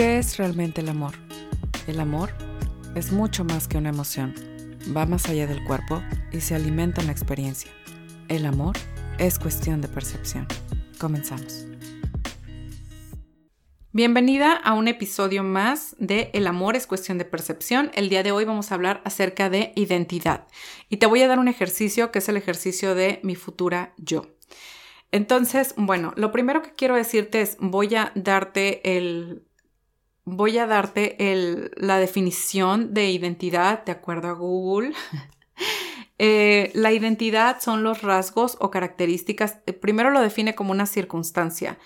¿Qué es realmente el amor? El amor es mucho más que una emoción. Va más allá del cuerpo y se alimenta en la experiencia. El amor es cuestión de percepción. Comenzamos. Bienvenida a un episodio más de El amor es cuestión de percepción. El día de hoy vamos a hablar acerca de identidad y te voy a dar un ejercicio que es el ejercicio de mi futura yo. Entonces, bueno, lo primero que quiero decirte es voy a darte el voy a darte la definición de identidad de acuerdo a Google. Eh, la identidad son los rasgos o características, eh, primero lo define como una circunstancia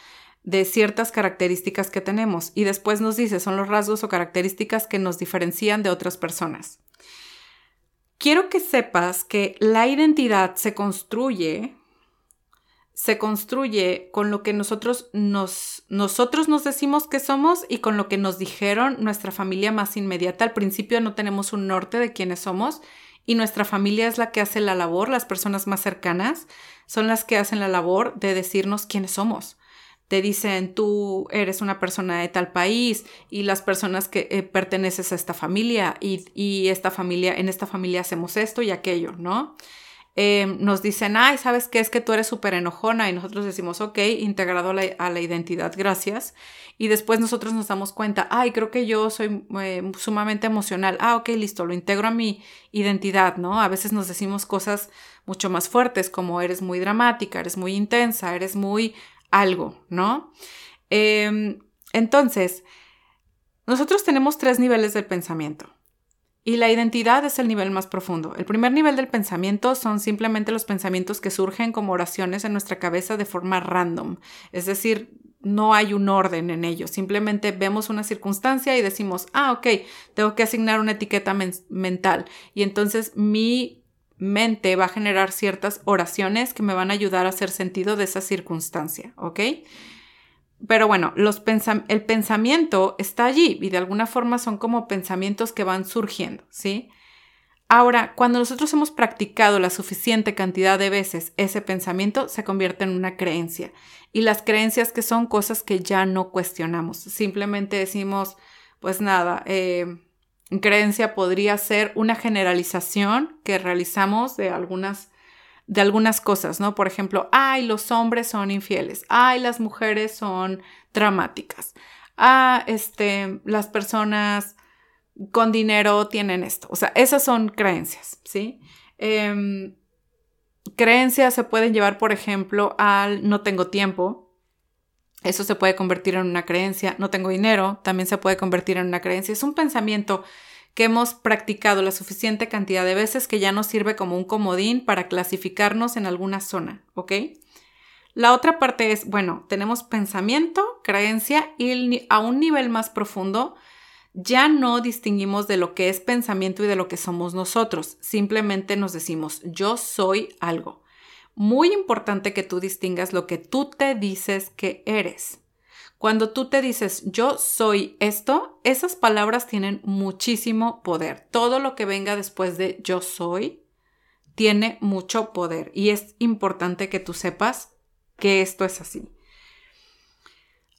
de ciertas características que tenemos y después nos dice son los rasgos o características que nos diferencian de otras personas. Quiero que sepas que la identidad se construye se construye con lo que nosotros nos, nosotros nos decimos que somos y con lo que nos dijeron nuestra familia más inmediata. Al principio no tenemos un norte de quiénes somos y nuestra familia es la que hace la labor, las personas más cercanas son las que hacen la labor de decirnos quiénes somos. Te dicen, tú eres una persona de tal país y las personas que eh, perteneces a esta familia y, y esta familia, en esta familia hacemos esto y aquello, ¿no? Em, nos dicen, ay, ¿sabes qué? Es que tú eres súper enojona y nosotros decimos, ok, integrado a la, identidad, gracias. Y después nosotros nos damos cuenta, ay, creo que yo soy eh, sumamente emocional. Ah, ok, listo, lo integro a mi identidad, ¿no? A veces nos decimos cosas mucho más fuertes como eres muy dramática, eres muy intensa, eres muy algo, ¿no? Em, entonces, nosotros tenemos tres niveles del pensamiento. Y la identidad es el nivel más profundo. El primer nivel del pensamiento son simplemente los pensamientos que surgen como oraciones en nuestra cabeza de forma random. Es decir, no hay un orden en ellos. Simplemente vemos una circunstancia y decimos, ah, ok, tengo que asignar una etiqueta mental. Y entonces mi mente va a generar ciertas oraciones que me van a ayudar a hacer sentido de esa circunstancia, ¿ok? Pero bueno, los el pensamiento está allí y de alguna forma son como pensamientos que van surgiendo, ¿sí? Ahora, cuando nosotros hemos practicado la suficiente cantidad de veces ese pensamiento, se convierte en una creencia. Y las creencias que son cosas que ya no cuestionamos. Simplemente decimos, pues nada, eh, creencia podría ser una generalización que realizamos de algunas de algunas cosas, ¿no? Por ejemplo, ay, los hombres son infieles, ay, las mujeres son dramáticas, ah, este, las personas con dinero tienen esto. O sea, esas son creencias, ¿sí? Em, creencias se pueden llevar, por ejemplo, al no tengo tiempo. Eso se puede convertir en una creencia. No tengo dinero, también se puede convertir en una creencia. Es un pensamiento que hemos practicado la suficiente cantidad de veces que ya nos sirve como un comodín para clasificarnos en alguna zona, ¿ok? La otra parte es, bueno, tenemos pensamiento, creencia y a un nivel más profundo ya no distinguimos de lo que es pensamiento y de lo que somos nosotros. Simplemente nos decimos, yo soy algo. Muy importante que tú distingas lo que tú te dices que eres. Cuando tú te dices yo soy esto, esas palabras tienen muchísimo poder. Todo lo que venga después de yo soy tiene mucho poder y es importante que tú sepas que esto es así.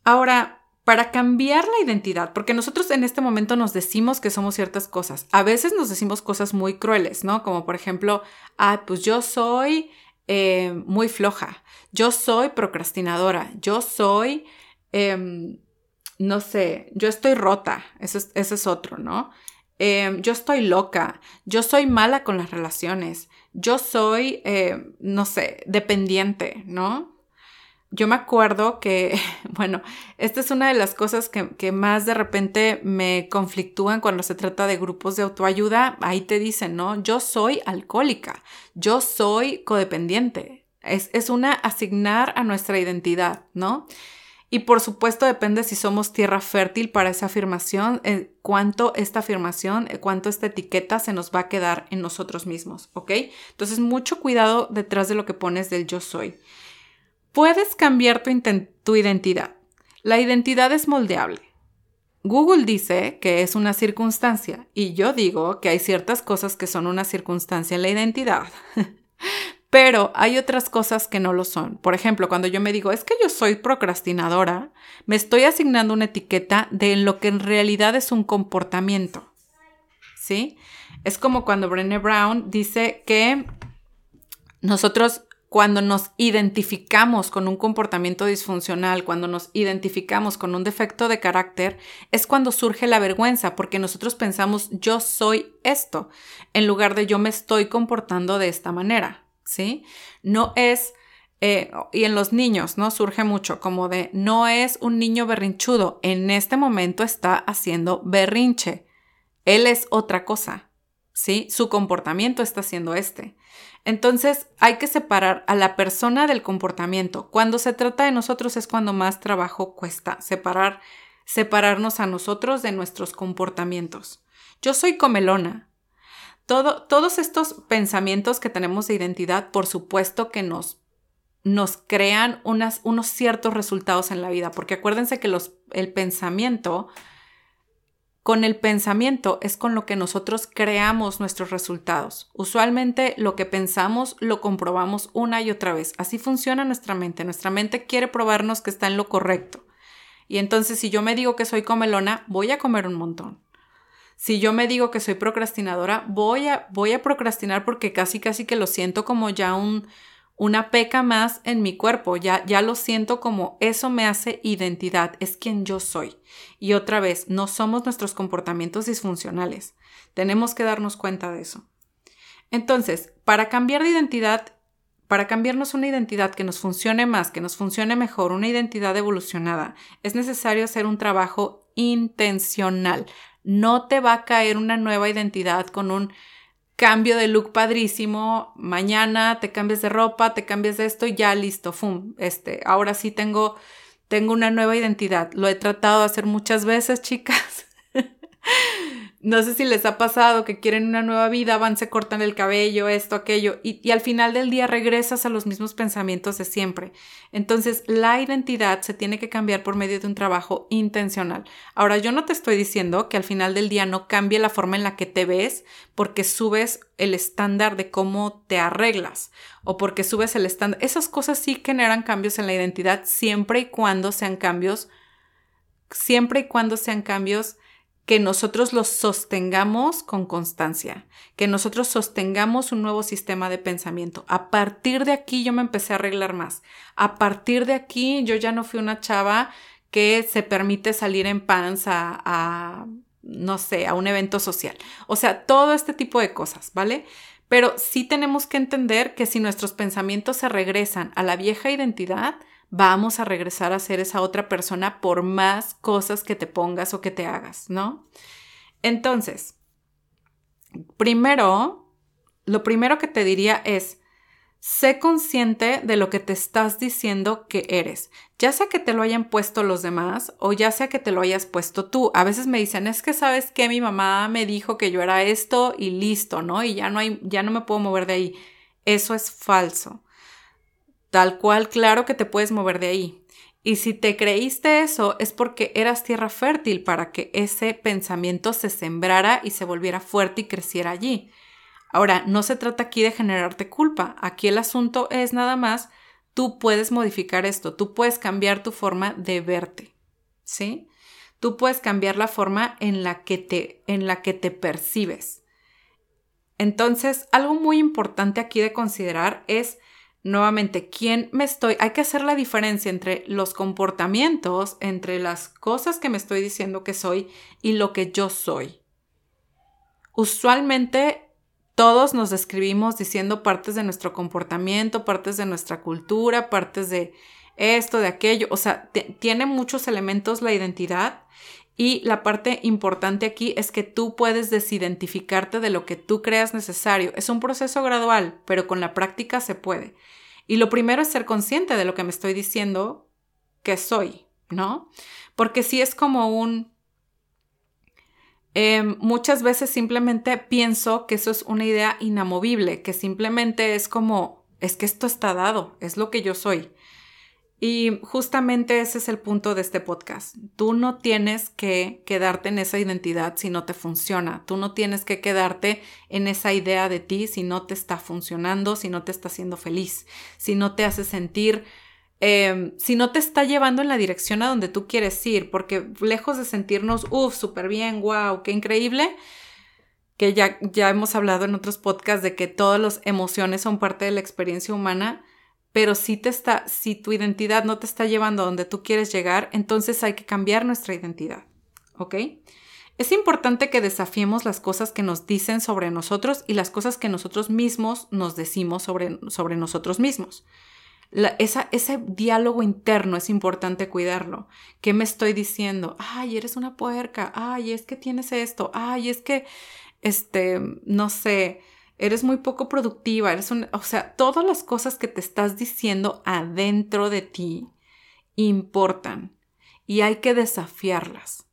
Ahora, para cambiar la identidad, porque nosotros en este momento nos decimos que somos ciertas cosas, a veces nos decimos cosas muy crueles, ¿no? Como por ejemplo, ah, pues yo soy eh, muy floja, yo soy procrastinadora, yo soy Em, no sé, yo estoy rota, ese es, otro, ¿no? Em, yo estoy loca, yo soy mala con las relaciones, yo soy, em, no sé, dependiente, ¿no? Yo me acuerdo que, bueno, esta es una de las cosas que, que, más de repente me conflictúan cuando se trata de grupos de autoayuda. Ahí te dicen, ¿no? Yo soy alcohólica, yo soy codependiente. Es, es una asignar a nuestra identidad, ¿no? Y por supuesto depende si somos tierra fértil para esa afirmación, eh, cuánto esta afirmación, eh, cuánto esta etiqueta se nos va a quedar en nosotros mismos, ¿ok? Entonces mucho cuidado detrás de lo que pones del yo soy. Puedes cambiar tu, tu identidad. La identidad es moldeable. Google dice que es una circunstancia y yo digo que hay ciertas cosas que son una circunstancia en la identidad. Pero hay otras cosas que no lo son. Por ejemplo, cuando yo me digo, es que yo soy procrastinadora, me estoy asignando una etiqueta de lo que en realidad es un comportamiento. ¿Sí? Es como cuando Brené Brown dice que nosotros cuando nos identificamos con un comportamiento disfuncional, cuando nos identificamos con un defecto de carácter, es cuando surge la vergüenza, porque nosotros pensamos yo soy esto, en lugar de yo me estoy comportando de esta manera, ¿sí? No es, eh, y en los niños, ¿no? Surge mucho como de, no es un niño berrinchudo, en este momento está haciendo berrinche, él es otra cosa, ¿sí? Su comportamiento está siendo este. Entonces hay que separar a la persona del comportamiento. Cuando se trata de nosotros es cuando más trabajo cuesta separar, separarnos a nosotros de nuestros comportamientos. Yo soy comelona. Todo, todos estos pensamientos que tenemos de identidad, por supuesto que nos, crean unos ciertos resultados en la vida, porque acuérdense que el pensamiento con el pensamiento es con lo que nosotros creamos nuestros resultados. Usualmente lo que pensamos lo comprobamos una y otra vez. Así funciona nuestra mente. Nuestra mente quiere probarnos que está en lo correcto. Y entonces si yo me digo que soy comelona, voy a comer un montón. Si yo me digo que soy procrastinadora, voy a, voy a procrastinar porque casi casi que lo siento como ya un, una peca más en mi cuerpo, ya, ya lo siento como eso me hace identidad, es quien yo soy. Y otra vez, no somos nuestros comportamientos disfuncionales, tenemos que darnos cuenta de eso. Entonces, para cambiar de identidad, para cambiarnos una identidad que nos funcione más, que nos funcione mejor, una identidad evolucionada, es necesario hacer un trabajo intencional. No te va a caer una nueva identidad con un cambio de look padrísimo, mañana te cambias de ropa, te cambias de esto y ya listo, fum, este, ahora sí tengo, tengo una nueva identidad. Lo he tratado de hacer muchas veces, chicas. No sé si les ha pasado que quieren una nueva vida, van, se cortan el cabello, esto, aquello, y, al final del día regresas a los mismos pensamientos de siempre. Entonces, la identidad se tiene que cambiar por medio de un trabajo intencional. Ahora, yo no te estoy diciendo que al final del día no cambie la forma en la que te ves porque subes el estándar de cómo te arreglas o porque subes el estándar. Esas cosas sí generan cambios en la identidad siempre y cuando sean cambios, siempre y cuando sean cambios que nosotros los sostengamos con constancia, que nosotros sostengamos un nuevo sistema de pensamiento. A partir de aquí yo me empecé a arreglar más. A partir de aquí yo ya no fui una chava que se permite salir en pants a, no sé, a un evento social. O sea, todo este tipo de cosas, ¿vale? Pero sí tenemos que entender que si nuestros pensamientos se regresan a la vieja identidad, vamos a regresar a ser esa otra persona por más cosas que te pongas o que te hagas, ¿no? Entonces, primero, lo primero que te diría es, sé consciente de lo que te estás diciendo que eres, ya sea que te lo hayan puesto los demás o ya sea que te lo hayas puesto tú. A veces me dicen, es que sabes que mi mamá me dijo que yo era esto y listo, ¿no? Y ya no hay, ya no me puedo mover de ahí. Eso es falso. Tal cual, claro que te puedes mover de ahí. Y si te creíste eso es porque eras tierra fértil para que ese pensamiento se sembrara y se volviera fuerte y creciera allí. Ahora, no se trata aquí de generarte culpa. Aquí el asunto es nada más, tú puedes modificar esto, tú puedes cambiar tu forma de verte. ¿Sí? Tú puedes cambiar la forma en la que te, en la que te percibes. Entonces, algo muy importante aquí de considerar es nuevamente, ¿quién me estoy? Hay que hacer la diferencia entre los comportamientos, entre las cosas que me estoy diciendo que soy y lo que yo soy. Usualmente todos nos describimos diciendo partes de nuestro comportamiento, partes de nuestra cultura, partes de esto, de aquello. O sea, tiene muchos elementos la identidad y la parte importante aquí es que tú puedes desidentificarte de lo que tú creas necesario. Es un proceso gradual, pero con la práctica se puede. Y lo primero es ser consciente de lo que me estoy diciendo que soy, ¿no? Porque si es como un... Em, muchas veces simplemente pienso que eso es una idea inamovible, que simplemente es como, es que esto está dado, es lo que yo soy. Y justamente ese es el punto de este podcast. Tú no tienes que quedarte en esa identidad si no te funciona. Tú no tienes que quedarte en esa idea de ti si no te está funcionando, si no te está haciendo feliz, si no te hace sentir, em, si no te está llevando en la dirección a donde tú quieres ir. Porque lejos de sentirnos, uff, súper bien, wow, qué increíble, que ya, ya hemos hablado en otros podcasts de que todas las emociones son parte de la experiencia humana pero si te está, si tu identidad no te está llevando a donde tú quieres llegar, entonces hay que cambiar nuestra identidad, ¿ok? Es importante que desafiemos las cosas que nos dicen sobre nosotros y las cosas que nosotros mismos nos decimos sobre, sobre nosotros mismos. esa, ese diálogo interno es importante cuidarlo. ¿Qué me estoy diciendo? Ay, eres una puerca. Ay, es que tienes esto. Ay, es que, este, no sé, eres muy poco productiva, eres un, o sea, todas las cosas que te estás diciendo adentro de ti importan y hay que desafiarlas.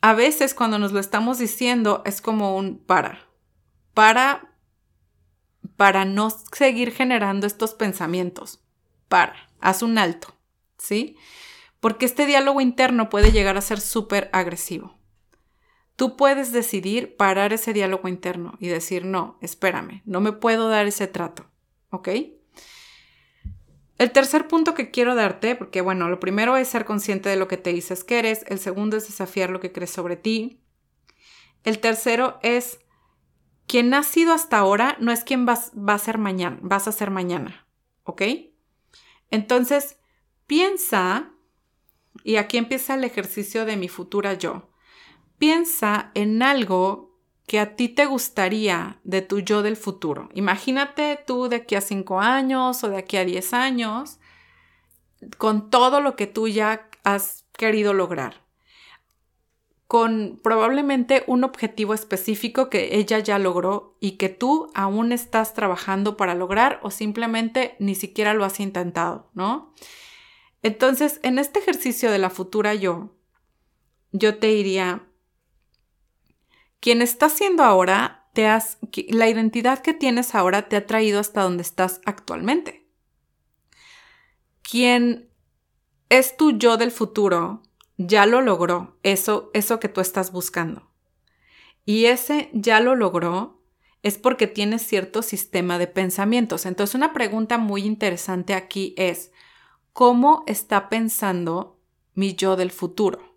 A veces cuando nos lo estamos diciendo es como un para, para, para no seguir generando estos pensamientos, para, haz un alto, ¿sí? Porque este diálogo interno puede llegar a ser súper agresivo. Tú puedes decidir parar ese diálogo interno y decir, no, espérame, no me puedo dar ese trato, ¿ok? El tercer punto que quiero darte, porque bueno, lo primero es ser consciente de lo que te dices que eres, el segundo es desafiar lo que crees sobre ti, el tercero es quien has sido hasta ahora no es quien vas, va a ser mañana, vas a ser mañana, ¿ok? Entonces, piensa, y aquí empieza el ejercicio de mi futura yo piensa en algo que a ti te gustaría de tu yo del futuro. Imagínate tú de aquí a cinco años o de aquí a diez años, con todo lo que tú ya has querido lograr, con probablemente un objetivo específico que ella ya logró y que tú aún estás trabajando para lograr o simplemente ni siquiera lo has intentado, ¿no? Entonces, en este ejercicio de la futura yo, yo te diría, quien está siendo ahora, te has, la identidad que tienes ahora te ha traído hasta donde estás actualmente. Quien es tu yo del futuro, ya lo logró, eso, eso que tú estás buscando. Y ese ya lo logró es porque tiene cierto sistema de pensamientos. Entonces, una pregunta muy interesante aquí es, ¿cómo está pensando mi yo del futuro?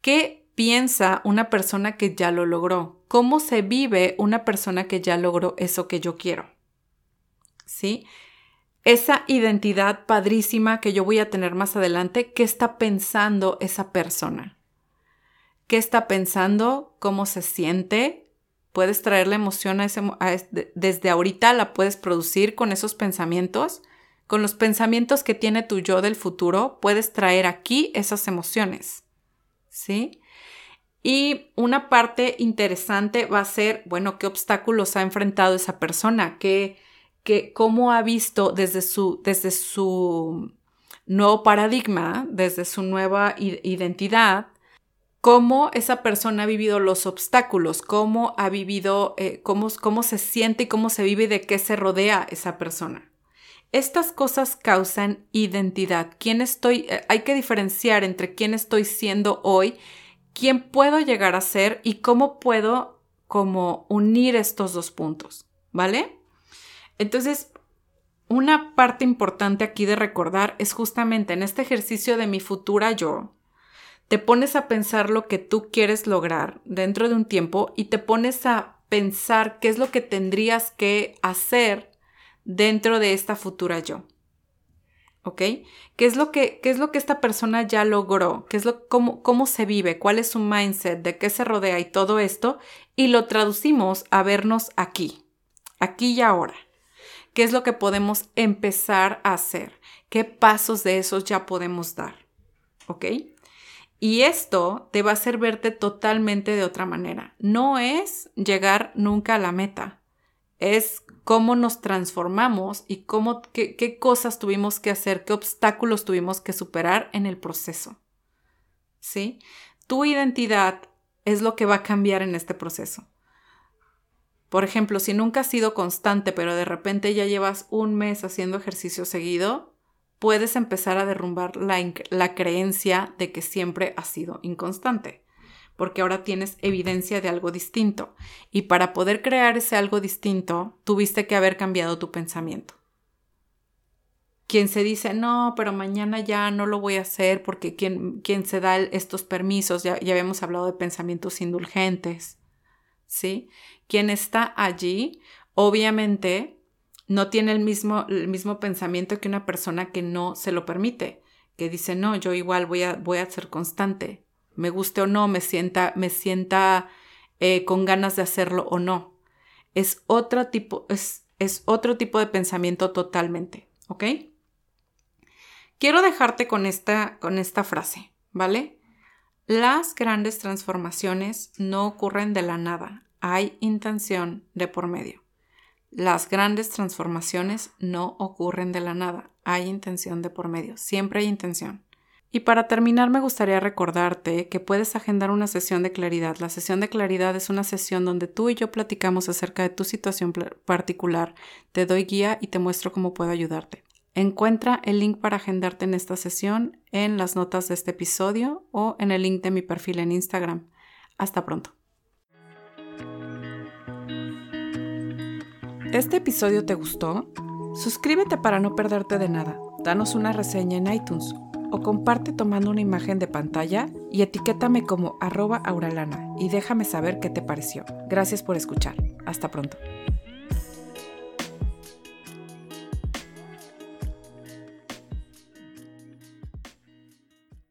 ¿Qué piensa una persona que ya lo logró? ¿Cómo se vive una persona que ya logró eso que yo quiero? ¿Sí? Esa identidad padrísima que yo voy a tener más adelante, ¿qué está pensando esa persona? ¿Qué está pensando? ¿Cómo se siente? Puedes traer la emoción a ese, desde ahorita la puedes producir con esos pensamientos. Con los pensamientos que tiene tu yo del futuro, puedes traer aquí esas emociones. ¿Sí? Y una parte interesante va a ser, bueno, qué obstáculos ha enfrentado esa persona, qué, cómo ha visto desde su, desde su nuevo paradigma, desde su nueva identidad, cómo esa persona ha vivido los obstáculos, cómo ha vivido, eh, cómo, cómo se siente y cómo se vive y de qué se rodea esa persona. Estas cosas causan identidad. ¿Quién estoy? Eh, hay que diferenciar entre quién estoy siendo hoy quién puedo llegar a ser y cómo puedo como unir estos dos puntos, ¿vale? Entonces, una parte importante aquí de recordar es justamente en este ejercicio de mi futura yo, te pones a pensar lo que tú quieres lograr dentro de un tiempo y te pones a pensar qué es lo que tendrías que hacer dentro de esta futura yo. ¿Qué es lo que, qué es lo que esta persona ya logró? ¿Qué es lo, cómo, cómo se vive? ¿Cuál es su mindset? ¿De qué se rodea? Y todo esto. Y lo traducimos a vernos aquí, aquí y ahora. ¿Qué es lo que podemos empezar a hacer? ¿Qué pasos de esos ya podemos dar? ¿Ok? Y esto te va a hacer verte totalmente de otra manera. No es llegar nunca a la meta, es cómo nos transformamos y cómo, qué, cosas tuvimos que hacer, qué obstáculos tuvimos que superar en el proceso. ¿Sí? Tu identidad es lo que va a cambiar en este proceso. Por ejemplo, si nunca has sido constante, pero de repente ya llevas un mes haciendo ejercicio seguido, puedes empezar a derrumbar la, la creencia de que siempre has sido inconstante porque ahora tienes evidencia de algo distinto. Y para poder crear ese algo distinto, tuviste que haber cambiado tu pensamiento. Quien se dice, no, pero mañana ya no lo voy a hacer porque quien, se da estos permisos, ya, ya habíamos hablado de pensamientos indulgentes, ¿sí? Quien está allí, obviamente, no tiene el mismo, el mismo pensamiento que una persona que no se lo permite, que dice, no, yo igual voy a, voy a ser constante, me guste o no, me sienta, me sienta eh, con ganas de hacerlo o no. Es otro tipo, es, es otro tipo de pensamiento totalmente, ¿ok? Quiero dejarte con esta, con esta frase, ¿vale? Las grandes transformaciones no ocurren de la nada, hay intención de por medio. Las grandes transformaciones no ocurren de la nada, hay intención de por medio, siempre hay intención. Y para terminar me gustaría recordarte que puedes agendar una sesión de claridad. La sesión de claridad es una sesión donde tú y yo platicamos acerca de tu situación particular, te doy guía y te muestro cómo puedo ayudarte. Encuentra el link para agendarte en esta sesión en las notas de este episodio o en el link de mi perfil en Instagram. Hasta pronto. ¿Este episodio te gustó? Suscríbete para no perderte de nada. Danos una reseña en iTunes o comparte tomando una imagen de pantalla y etiquétame como arroba auralana y déjame saber qué te pareció. Gracias por escuchar. Hasta pronto.